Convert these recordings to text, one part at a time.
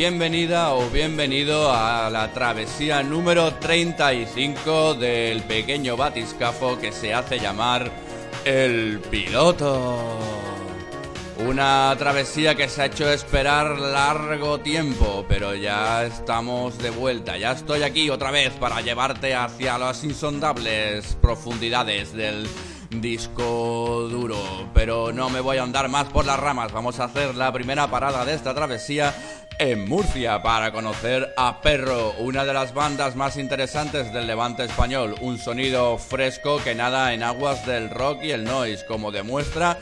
Bienvenida o bienvenido a la travesía número 35 del pequeño batiscafo que se hace llamar el piloto. Una travesía que se ha hecho esperar largo tiempo, pero ya estamos de vuelta. Ya estoy aquí otra vez para llevarte hacia las insondables profundidades del disco duro. Pero no me voy a andar más por las ramas. Vamos a hacer la primera parada de esta travesía en Murcia para conocer a Perro, una de las bandas más interesantes del levante español. Un sonido fresco que nada en aguas del rock y el noise, como demuestra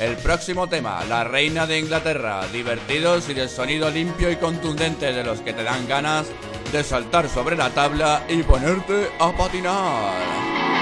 el próximo tema, La Reina de Inglaterra. Divertidos y de sonido limpio y contundente de los que te dan ganas de saltar sobre la tabla y ponerte a patinar.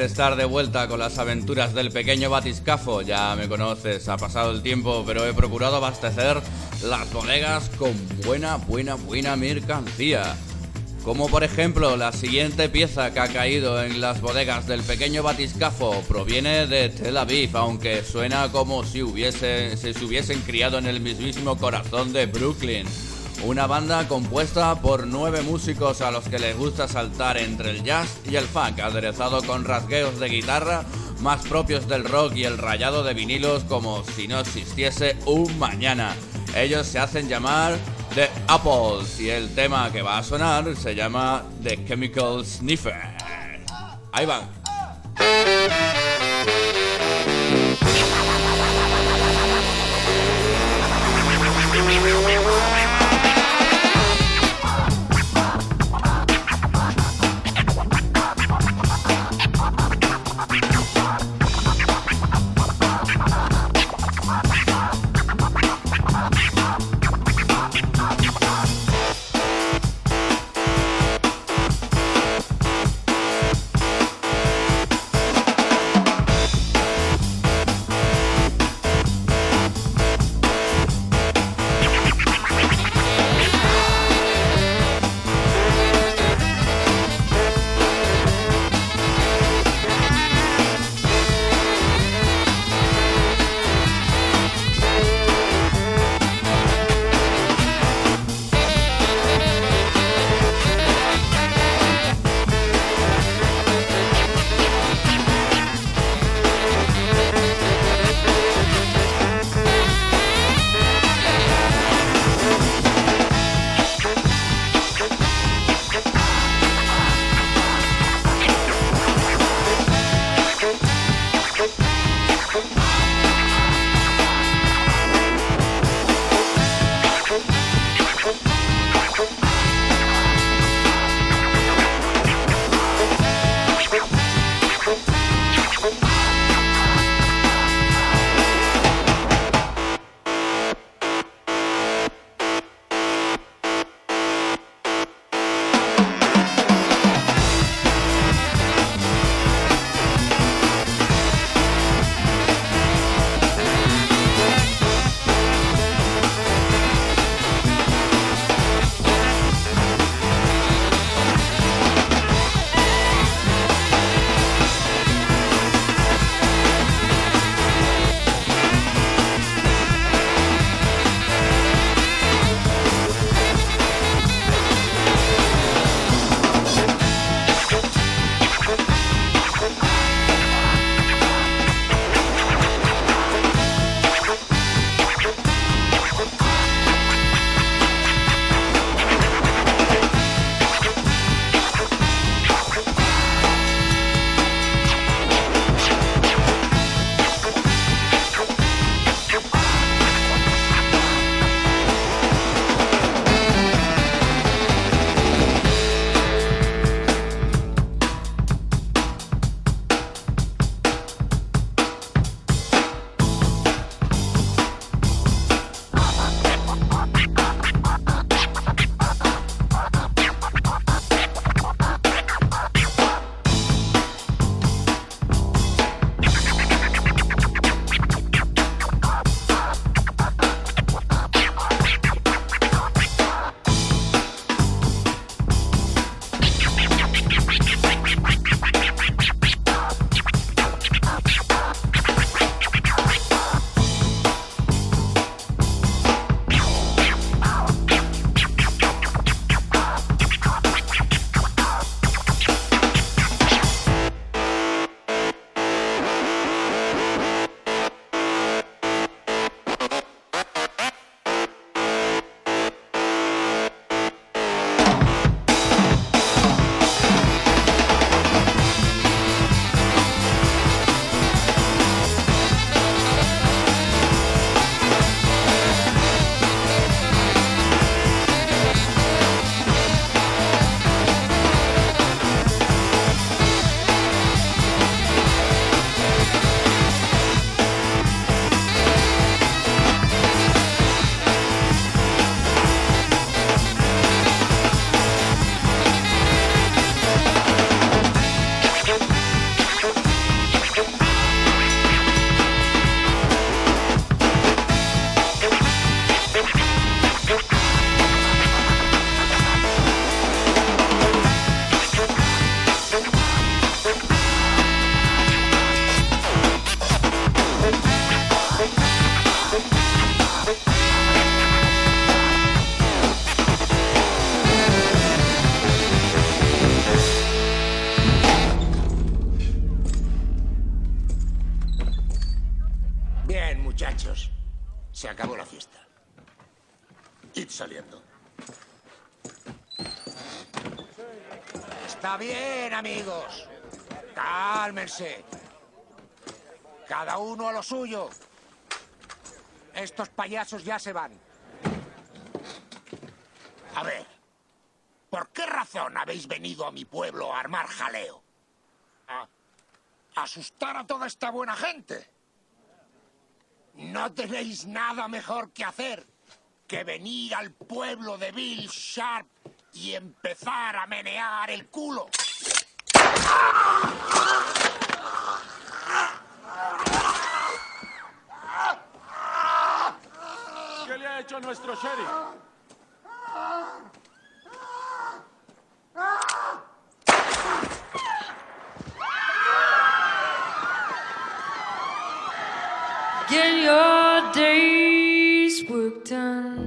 Estar de vuelta con las aventuras del pequeño batiscafo. Ya me conoces, ha pasado el tiempo, pero he procurado abastecer las bodegas con buena, buena, buena mercancía. Como por ejemplo la siguiente pieza que ha caído en las bodegas del pequeño batiscafo proviene de Tel Aviv, aunque suena como si hubiese, si se hubiesen criado en el mismísimo corazón de Brooklyn. Una banda compuesta por nueve músicos a los que les gusta saltar entre el jazz y el funk, aderezado con rasgueos de guitarra más propios del rock y el rayado de vinilos como si no existiese un mañana. Ellos se hacen llamar The Apples y el tema que va a sonar se llama The Chemical Sniffer. Ahí van. Suyo. Estos payasos ya se van. A ver, ¿por qué razón habéis venido a mi pueblo a armar jaleo? ¿A asustar a toda esta buena gente? ¿No tenéis nada mejor que hacer que venir al pueblo de Bill Sharp y empezar a menear el culo? ¿Qué hecho nuestro sheriff? Get your day's work done.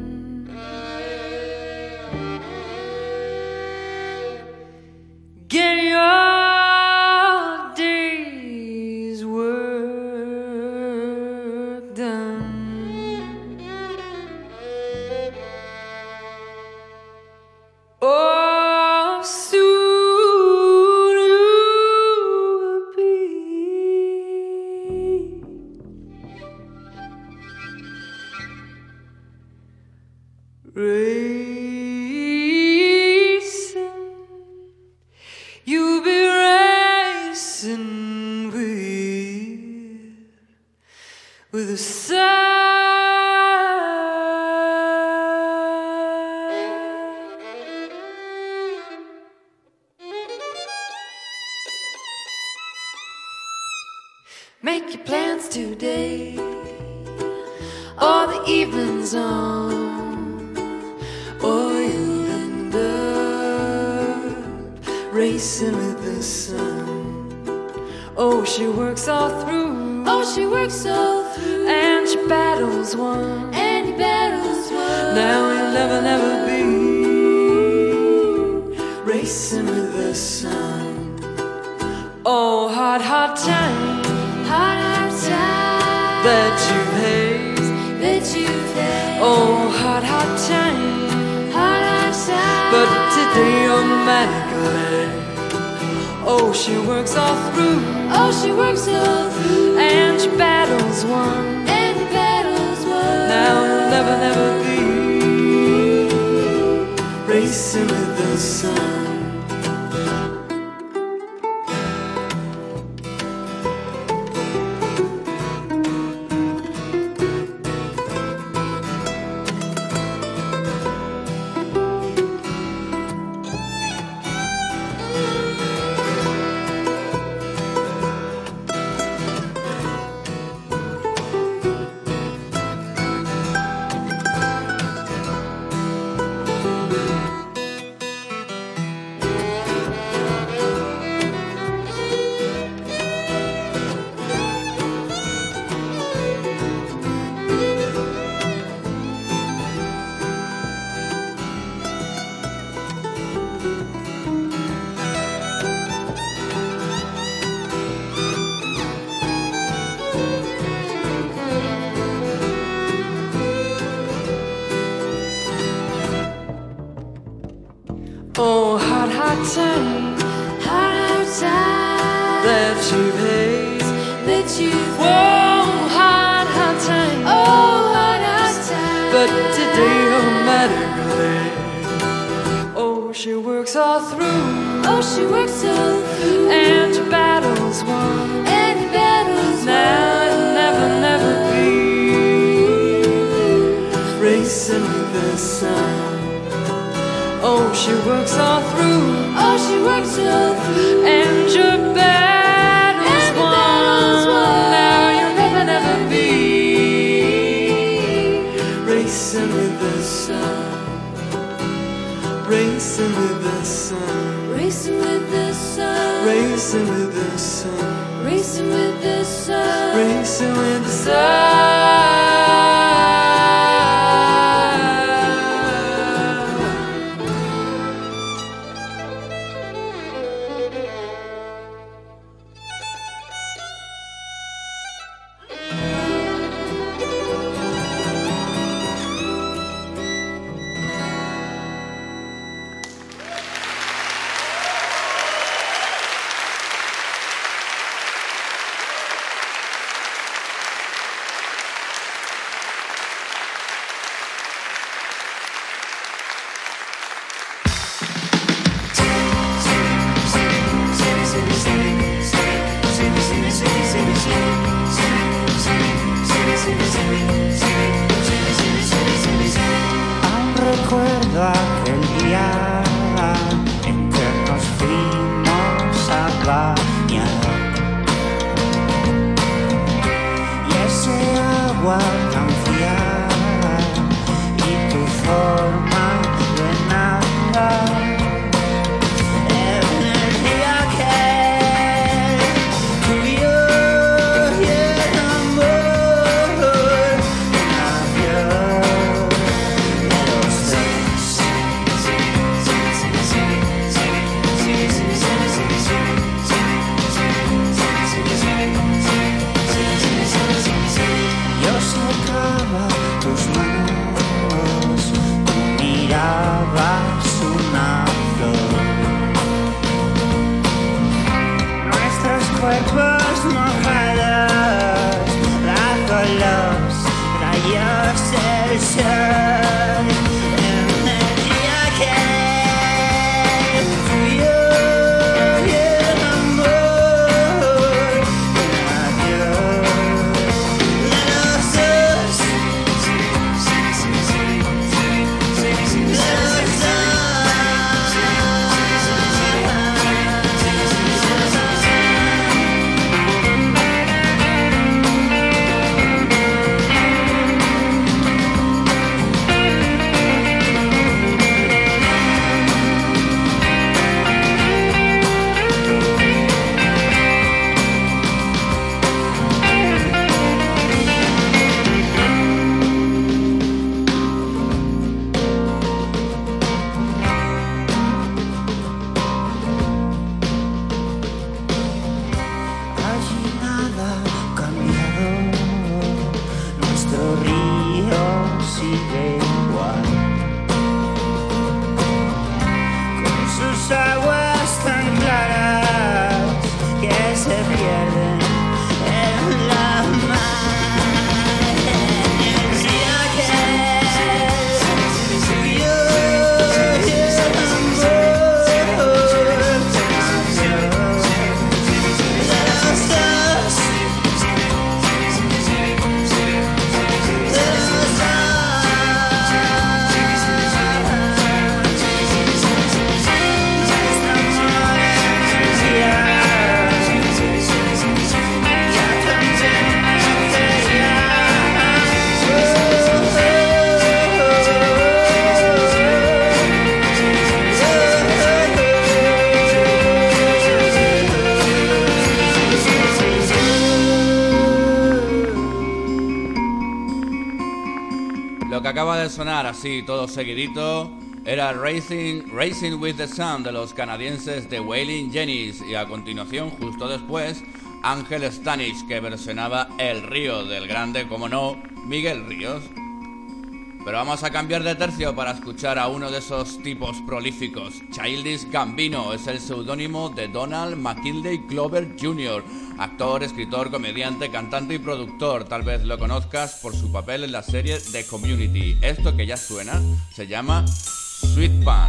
Oh, she works all through. Oh, she works all through. And she battles one. And he battles one. Now he'll never, never be racing with the sun. Oh, hard, hard time. Hard, hard time. That you've had. That you've had. Oh, hard, hard time. Hard, hard time. But today oh, you're mighty glad. Oh, she works all through. Oh, she works all through. And she battles one. And battles one. Now he'll never, never be racing with the sun. She works all through. Oh, she works her and battles won. And battles never never never be. Racing with the sun. Oh she works all through. Oh she works her and she battles Racing with the sun. Racing with the sun. Racing with the sun. Sonar así todo seguidito era Racing, Racing with the Sun de los canadienses de Wailing Jennings y a continuación, justo después, Ángel Stanich que versionaba El Río del Grande, como no, Miguel Ríos. Pero vamos a cambiar de tercio para escuchar a uno de esos tipos prolíficos. Childish Gambino es el seudónimo de Donald McKinley Glover Jr., actor, escritor, comediante, cantante y productor. Tal vez lo conozcas por su papel en la serie The Community. Esto que ya suena se llama Sweet Pants.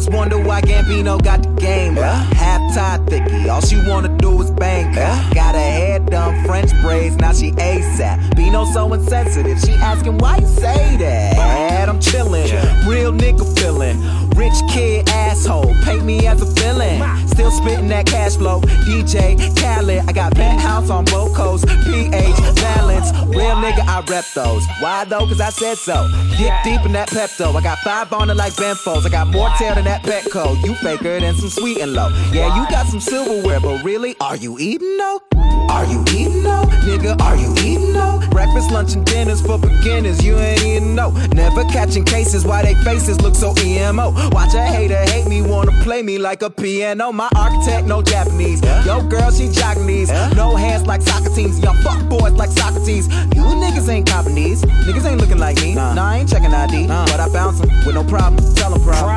Haters wonder why Gambino got the game. Yeah. Half tied thicky, all she wanna do is bang. Yeah. Got her hair done, French braids, now she ASAP. Bino so insensitive, she asking why you say that. I'm chillin', yeah. real nigga feelin'. Rich kid asshole, paint me as a villain. Still spittin' that cash flow. DJ Khaled, I got penthouse on both coasts. PH balance, real nigga, I rep those. Why though? Cause I said so. Get deep in that Pepto. I got five on it like Benfos. I got more tail than that Petco. You faker than some sweet and low. Yeah, you got some silverware, but really, are you eating though? Are you eating though? Nigga, are you eating though? Breakfast, lunch, and dinners for beginners. You ain't eating no. Never catching cases why they faces look so emo. Watch a hater hate me, wanna play me like a piano. My architect, no Japanese. Yo, girl, she Japanese. No hands like Socrates. Y'all fuck boys like Socrates. You niggas ain't copping these. Niggas ain't looking like me. Nah, I ain't checking ID. But I bounce them with no problem. Tell them problem.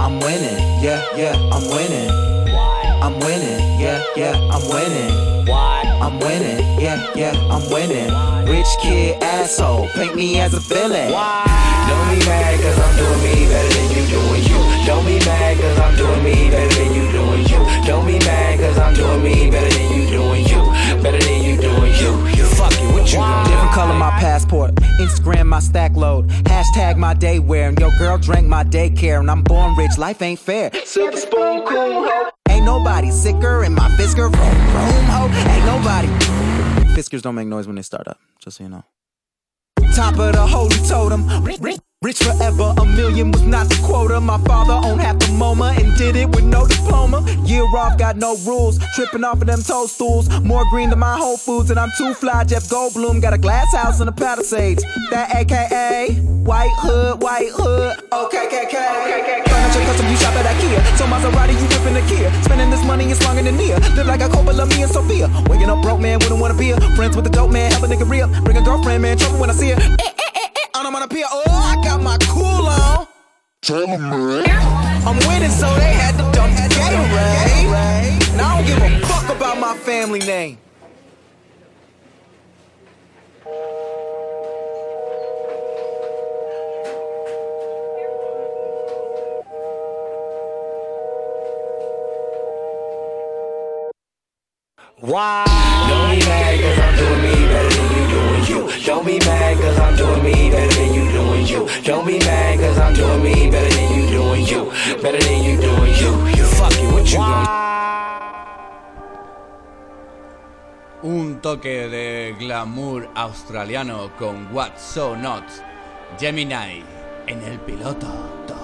I'm winning. Yeah, yeah, I'm winning. Why? I'm winning. Yeah, yeah, I'm winning. Why? I'm winning, yeah, yeah, I'm winning. Why? Rich kid asshole, paint me as a villain. Why? Don't be mad cause I'm doing me better than you doing you. Don't be mad cause I'm doing me better than you doing you. Don't be mad cause I'm doing me better than you doing you. Better than you doing you. You fucking what you doing? Different color my passport, Instagram my stack load, hashtag my day wear, and your girl drank my daycare, and I'm born rich, life ain't fair. Silver spoon cool Ain't nobody sicker in my Fisker room, room ho. Ain't nobody. Fiskers don't make noise when they start up, just so you know. Top of the holy totem. Rich forever, a million was not the quota. My father owned half the MoMA and did it with no diploma. Year off, got no rules. Tripping off of them toadstools. More green than my Whole Foods, and I'm too fly. Jeff Goldblum got a glass house in the Palisades. That AKA White Hood, White Hood. Okay, KK. Furniture custom, you shop at IKEA. So Maserati, you whipping the Kia. Spending this money is longer than near. Live like a Coppola, me and Sophia. Waking up broke, man, wouldn't wanna be a friends with the dope man. Help a nigga real. Bring a girlfriend, man. Trouble when I see her. Eh. I'm on a pier. Oh, I got my cool on. Tell them. I'm winning, so they had to dump the Gatorade. Now I don't give a fuck about my family name. Why? Don't be mad cause I'm doing me than you doing you. Don't be mad cause I'm doing me better than you doing you. Don't be mad cause I'm doing me better than you doing you. Better than you doing you. You fucking what you Un toque de glamour australiano con What's So Not. Gemini en el piloto.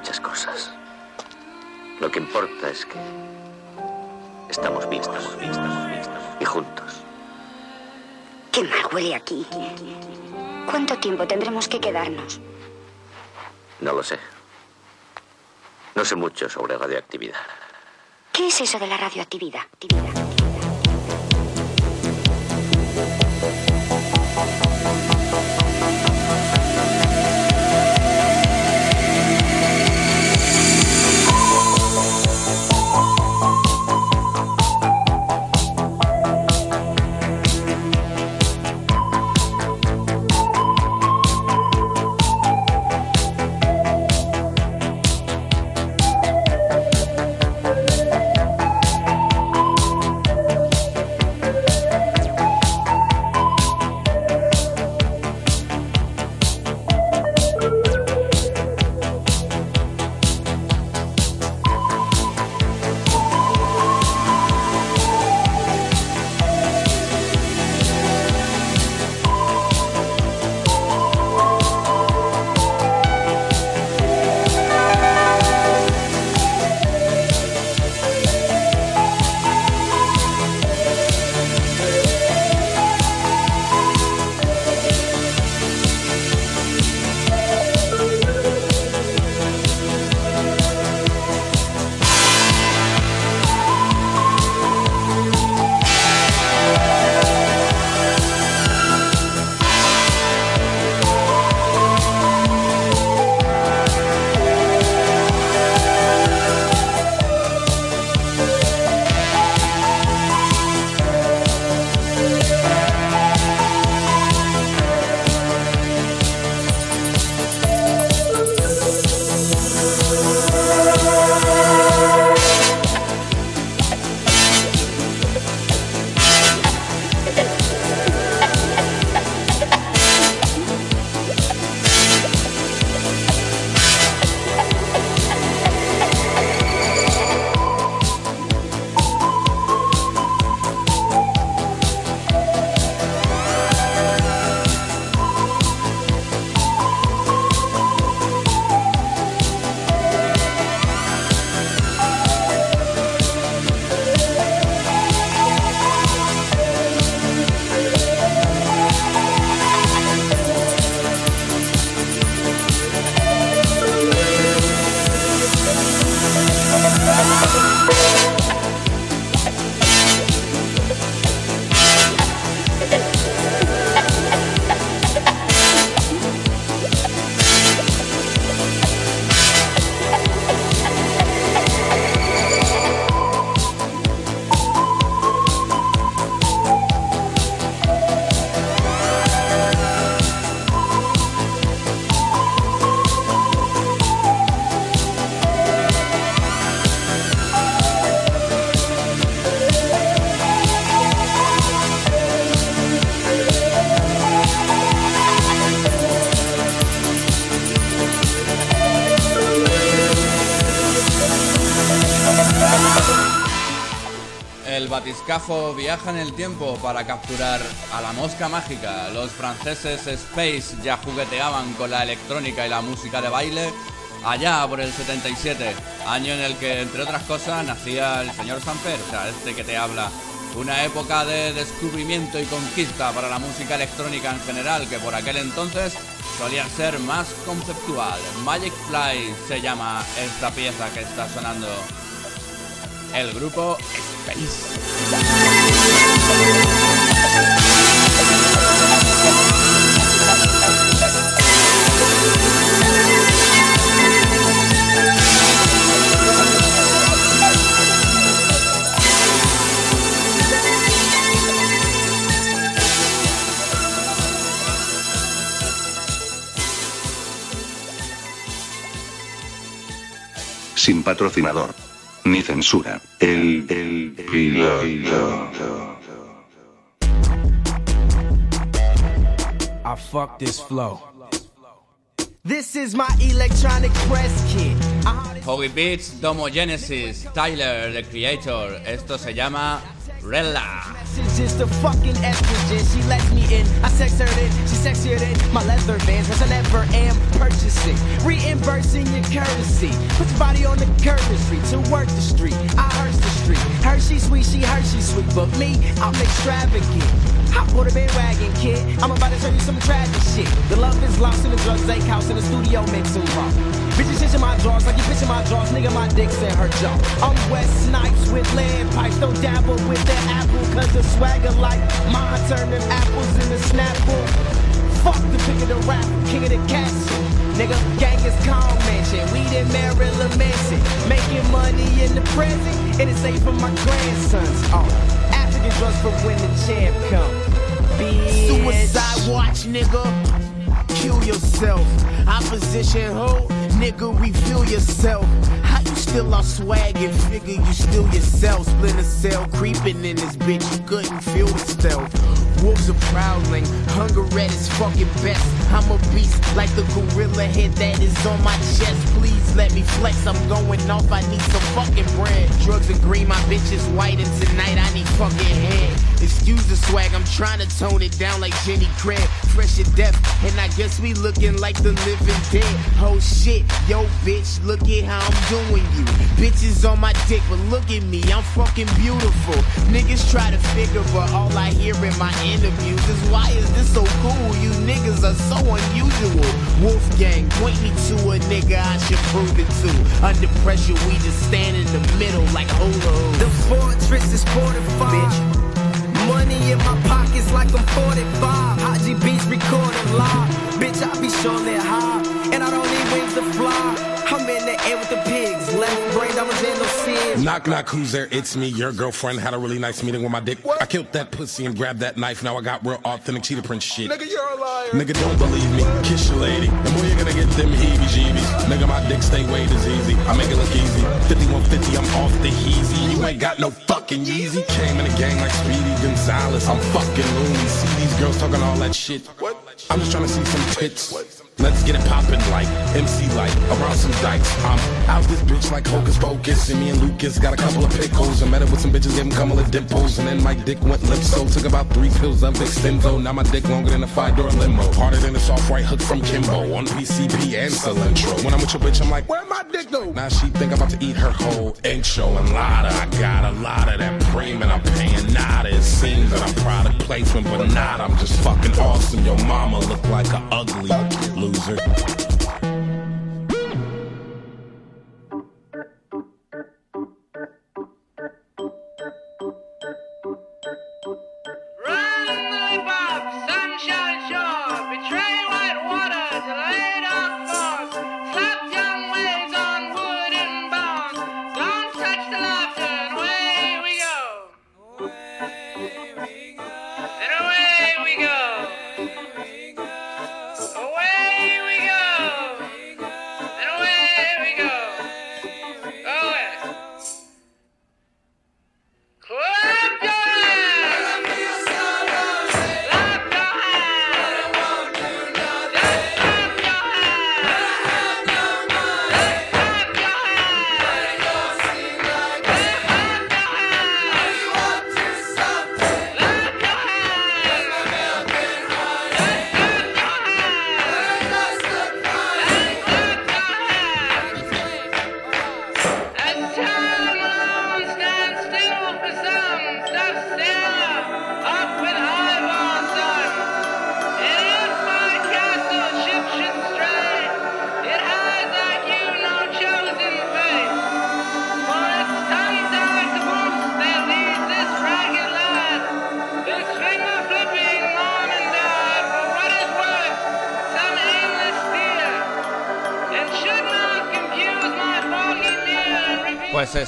Muchas cosas. Lo que importa es que estamos vivos, estamos vivos, estamos vivos, y juntos. Qué mal huele aquí. ¿Cuánto tiempo tendremos que quedarnos? No lo sé. No sé mucho sobre radioactividad. ¿Qué es eso de la radioactividad? Batiscafo viaja en el tiempo para capturar a la mosca mágica. Los franceses Space ya jugueteaban con la electrónica y la música de baile allá por el 77, año en el que, entre otras cosas, nacía el señor Samper, o sea, este que te habla. Una época de descubrimiento y conquista para la música electrónica en general, que por aquel entonces solía ser más conceptual. Magic Fly se llama esta pieza que está sonando. El grupo Space. Sin patrocinador. Ni censura. El, el, piloto. I fuck this flow. This is my electronic press kit. Hoggy Beats, Domo Genesis, Tyler, The Creator. Esto se llama Umbrella. Just a fucking estrogen. She lets me in. I sex her in. She sexier than my leather bands, which I never am purchasing. Reimbursing your currency. Put your body on the street to work the street. I hearse the street. Hershey sweet, she Hershey sweet, but me, I'm extravagant. Hop on the bandwagon, kid. I'm about to show you some tragic shit. The love is lost in the drugs, Lake House in the studio mixing raw. Bitches itching my drawers like you pitching my drawers, nigga. My dick's in her jaw. I'm West Snipes with lead pipes. Don't dabble with that apple, cause the swagger like mine turn them apples in the snapple. Fuck the pick of the rap, king of the castle. Nigga, gang is calm mansion. We did Maryland Mansion. Making money in the present, and it's safe for my grandsons. Oh, African drugs for when the champ come. Bitch. Suicide watch, nigga. Kill yourself. Opposition hoe, nigga, reveal yourself. You still all swag and figure you still yourself? Splinter cell creeping in this bitch, you couldn't feel the stealth. Wolves are prowling, hunger at its fucking best. I'm a beast like the gorilla head that is on my chest. Please let me flex, I'm going off, I need some fucking bread. Drugs are green, my bitch is white, and tonight I need fucking head. Excuse the swag, I'm trying to tone it down like Jenny Craig. Fresh and death, and I guess we looking like the living dead. Oh shit, yo bitch, look at how I'm doing you. Bitches on my dick, but look at me, I'm fucking beautiful. Niggas try to figure, but all I hear in my interviews is why is this so cool? You niggas are so unusual. Wolfgang, point me to a nigga I should prove it to. Under pressure, we just stand in the middle like hula hoops. The fortress is fortified. Bitch. Money in my pockets like I'm 45. Haji Beats recording live. Bitch, I be surely high. And I don't need wings to fly. I'm in the air with the pigs. Left brain, I was in no sin. Knock, knock, who's there? It's me, your girlfriend. Had a really nice meeting with my dick. I killed that pussy and grabbed that knife. Now I got real authentic cheetah print shit. Nigga, you're a liar. Nigga, don't believe me. Kiss your lady. And boy, you're gonna get them heebie jeebies. Nigga, my dick stay way as easy. I make it look easy. 5150, I'm off the heezy. You ain't got no fucking Yeezy. Came in the gang like Speedy Gonzalez. I'm fucking loony. See these girls talking all that shit. What? I'm just trying to see some tits. Let's get it poppin' like MC like around some dikes. I'm out this bitch like hocus pocus. And me and Lucas got a couple of pickles. I met up with some bitches, gave them couple of dimples. And then my dick went limp, so took about three pills of Extenzo. Now my dick longer than a five door limo. Harder than a soft white hook from Kimbo on PCP and Cilantro. When I'm with your bitch, I'm like, where my dick go? Now she think I'm about to eat her whole intro and lotta. I got a lot of that cream and I'm paying nada. It seems that I'm product placement, but not. I'm just fucking awesome. Your mama look like a ugly loser.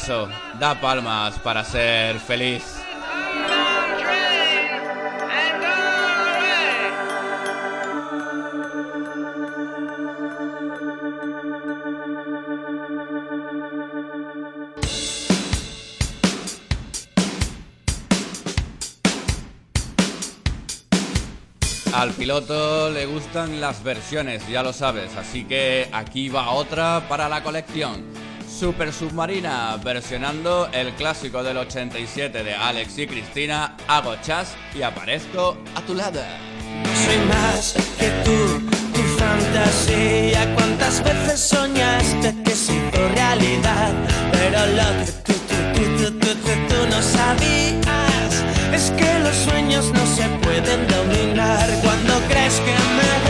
Eso, da palmas para ser feliz. Al piloto le gustan las versiones, ya lo sabes, así que aquí va otra para la colección. Super Submarina, versionando el clásico del 87 de Alex y Cristina, Hago chas y aparezco a tu lado. Soy más que tú, tu fantasía. ¿Cuántas veces soñaste que se realidad? Pero lo que tú, tú, tú, tú, tú, tú, tú no sabías es que los sueños no se pueden dominar. Cuando crees que me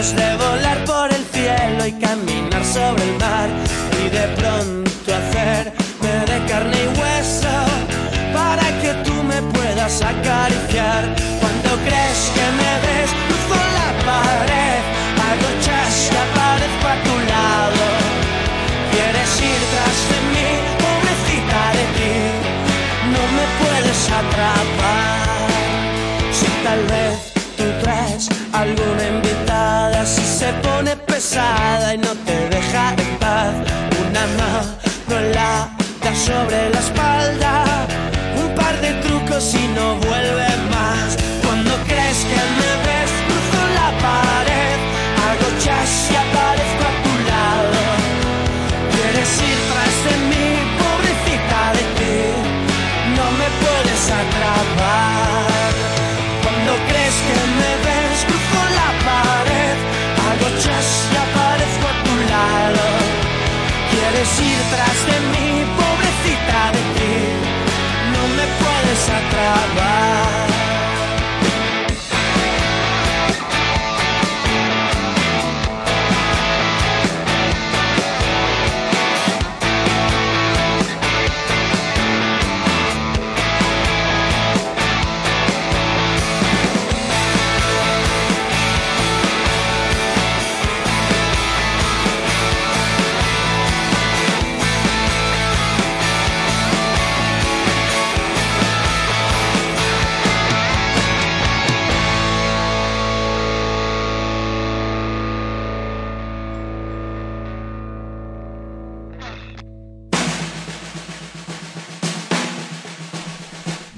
just that y no te deja en paz, una mano en la da sobre la espalda, un par de trucos y no vuelve más. Cuando crees que me ves, cruzo la pared, hago chas Quieres ir tras de mí, pobrecita de ti, no me puedes atrapar.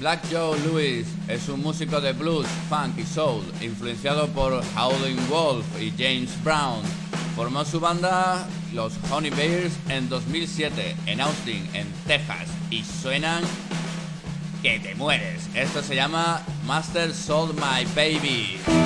Black Joe Lewis es un músico de blues, funk y soul, influenciado por Howlin' Wolf y James Brown. Formó su banda Los Honey Bears en 2007 en Austin, en Texas, y suenan que te mueres. Esto se llama Master Sold My Baby.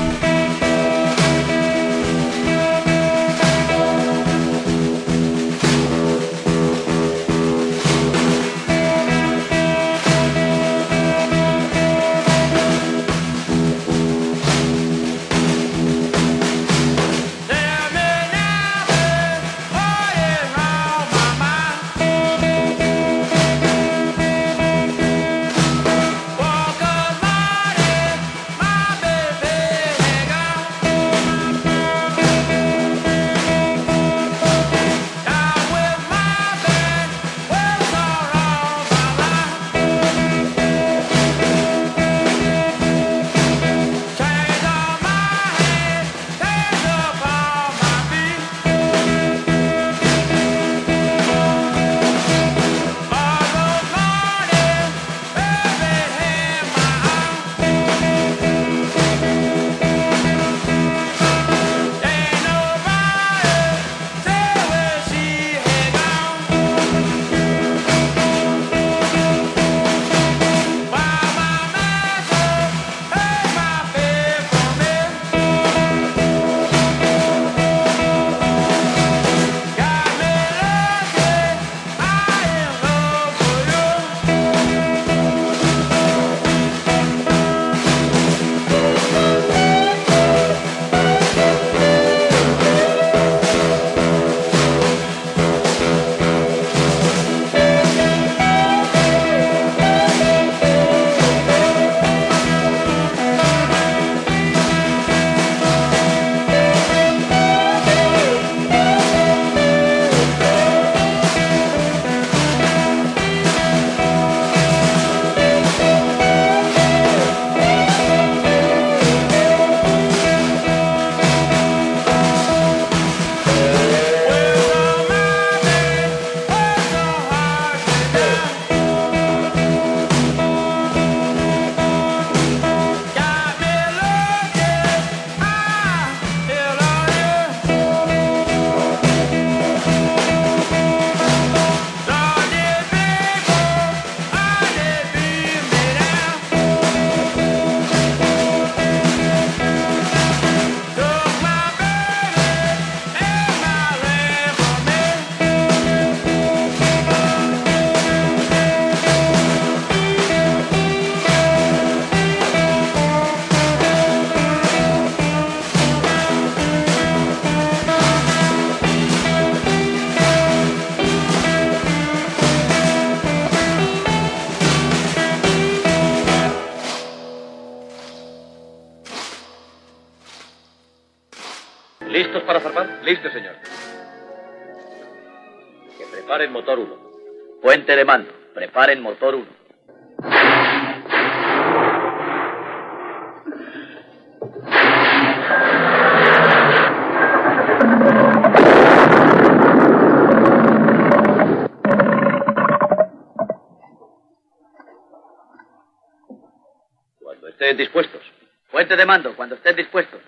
para zarpar? Listo, señor. Que preparen motor 1. Puente de mando. Preparen motor 1. Cuando estén dispuestos. Puente de mando, cuando estén dispuestos.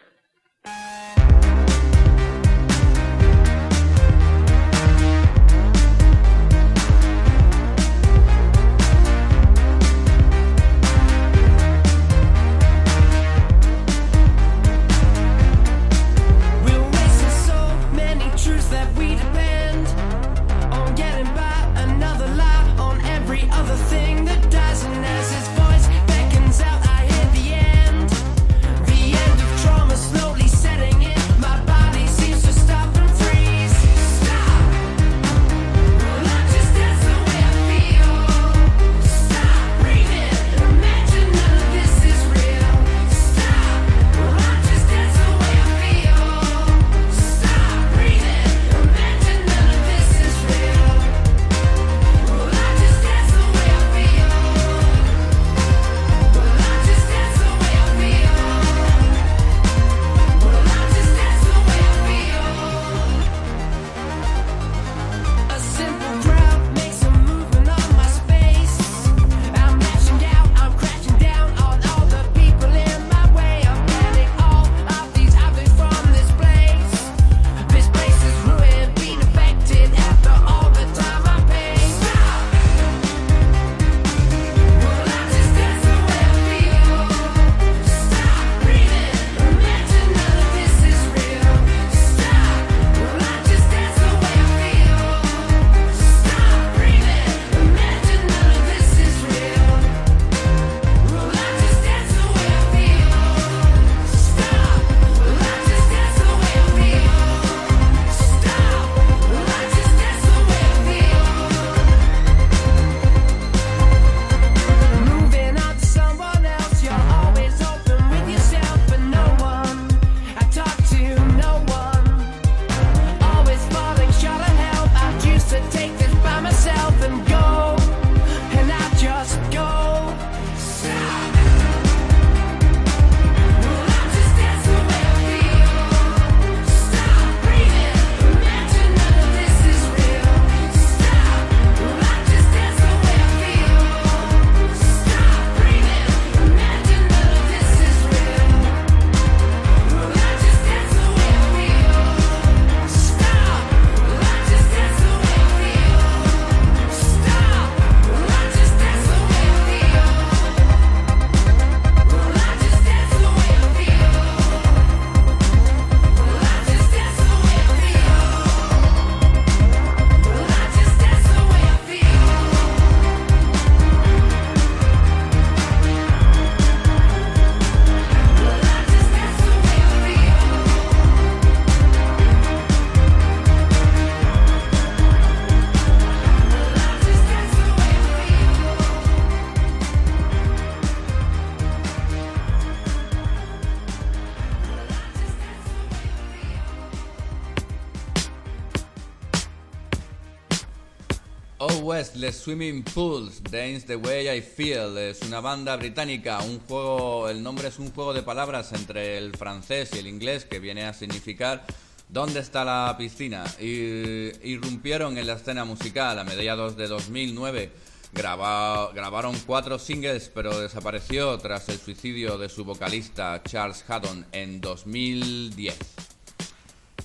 Swimming Pools, Dance the Way I Feel, es una banda británica, un juego, el nombre es un juego de palabras entre el francés y el inglés que viene a significar ¿Dónde está la piscina? Y, irrumpieron en la escena musical a mediados de 2009. Grabaron cuatro singles, pero desapareció tras el suicidio de su vocalista Charles Haddon en 2010.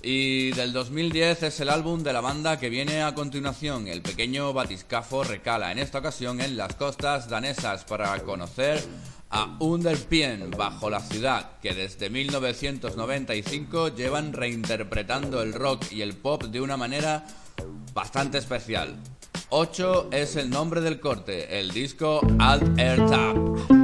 Y del 2010 es el álbum de la banda que viene a continuación. El pequeño batiscafo recala en esta ocasión en las costas danesas para conocer a Underpien bajo la ciudad, que desde 1995 llevan reinterpretando el rock y el pop de una manera bastante especial. 8 es el nombre del corte, el disco Alt Air Tap.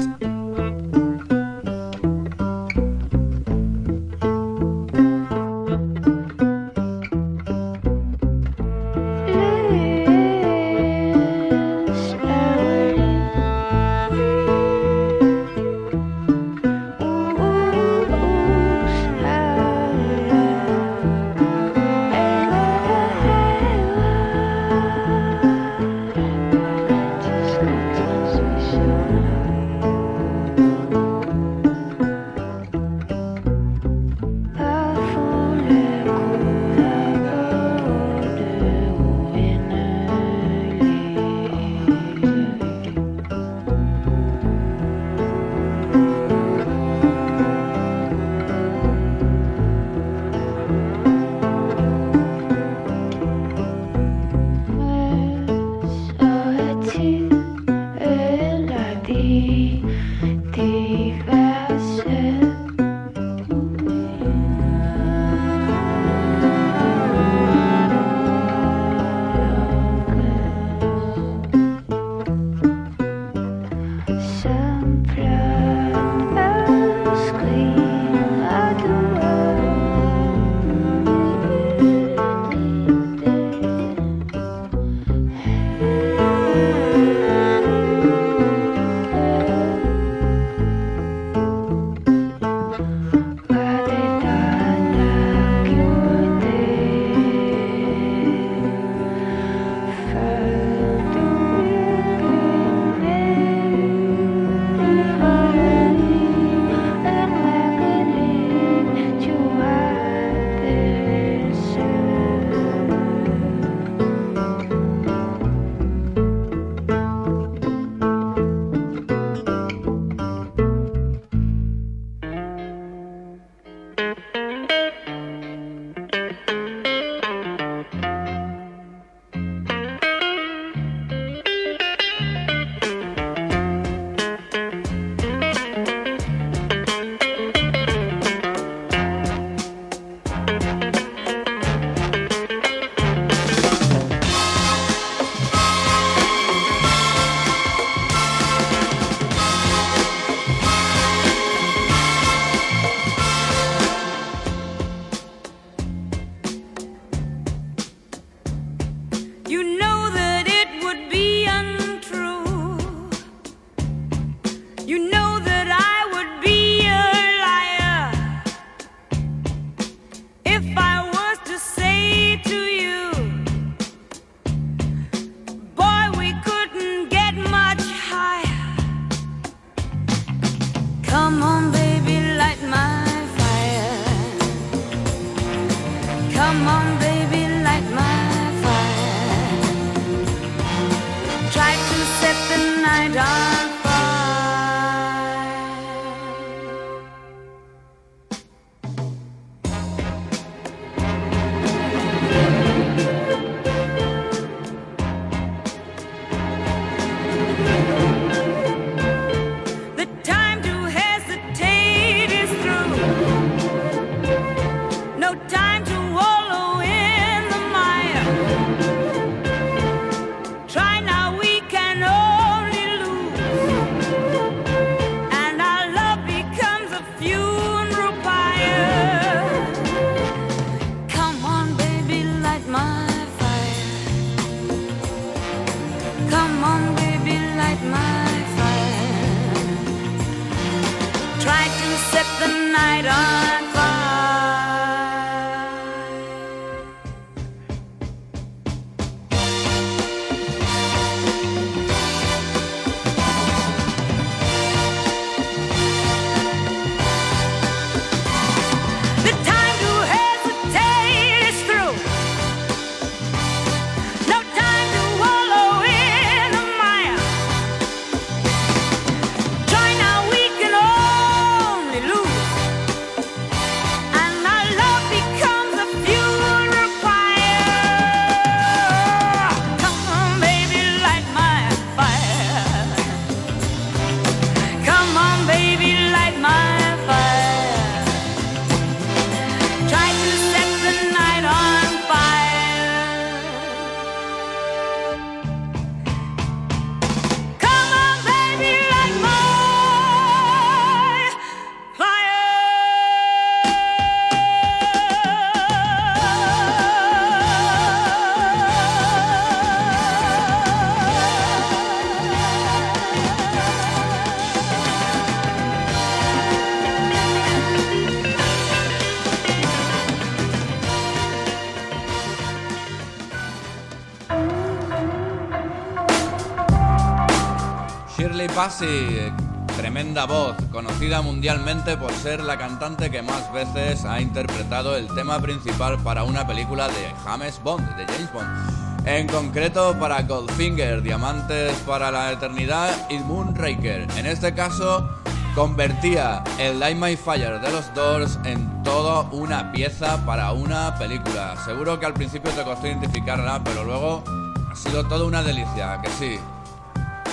Bassey, tremenda voz, conocida mundialmente por ser la cantante que más veces ha interpretado el tema principal para una película de James Bond, de James Bond. En concreto para Goldfinger, Diamantes para la Eternidad y Moonraker. En este caso, convertía el Light My Fire de los Doors en toda una pieza para una película. Seguro que al principio te costó identificarla, pero luego ha sido toda una delicia, que sí.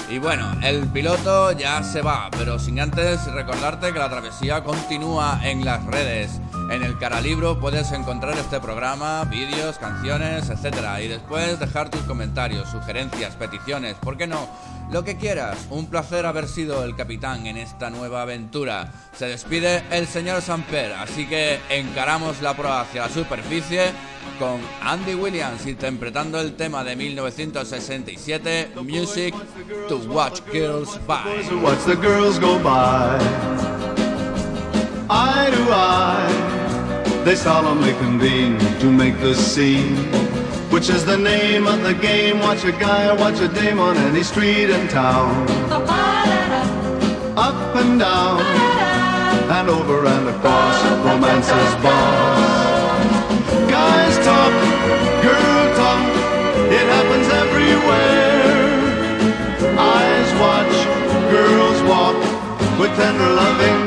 Y bueno, el piloto ya se va, pero sin antes recordarte que la travesía continúa en las redes. En el Caralibro puedes encontrar este programa, vídeos, canciones, etc. Y después dejar tus comentarios, sugerencias, peticiones, ¿por qué no? Lo que quieras. Un placer haber sido el capitán en esta nueva aventura. Se despide el señor Samper, así que encaramos la prueba hacia la superficie con Andy Williams interpretando el tema de 1967, Music to Watch Girls By. watch the girls by. Eye to eye, they solemnly convene to make the scene, which is the name of the game. Watch a guy watch a dame on any street in town. Up and down, and over and across, romance's boss. Guys talk, girl talk, it happens everywhere. Eyes watch, girls walk with tender loving.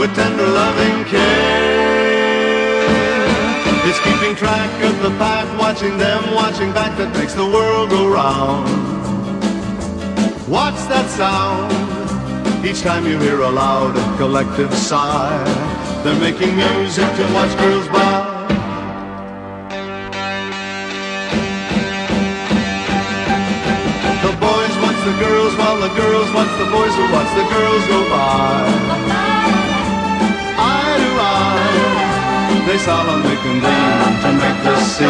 With tender loving care. It's Keeping track of the pack, watching them, watching back, that makes the world go round. What's that sound? Each time you hear a loud and collective sigh, they're making music to watch girls by. The boys watch the girls while the girls watch the boys who watch the girls go by. They solemnly convene to make the scene.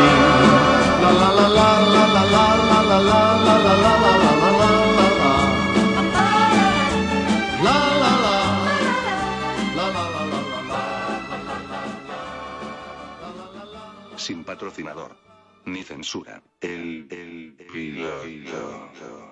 La la la la la la la la la la la la la la la la la la la. La la la. La la la la la la. Sin patrocinador. Ni censura. El, el, piloto.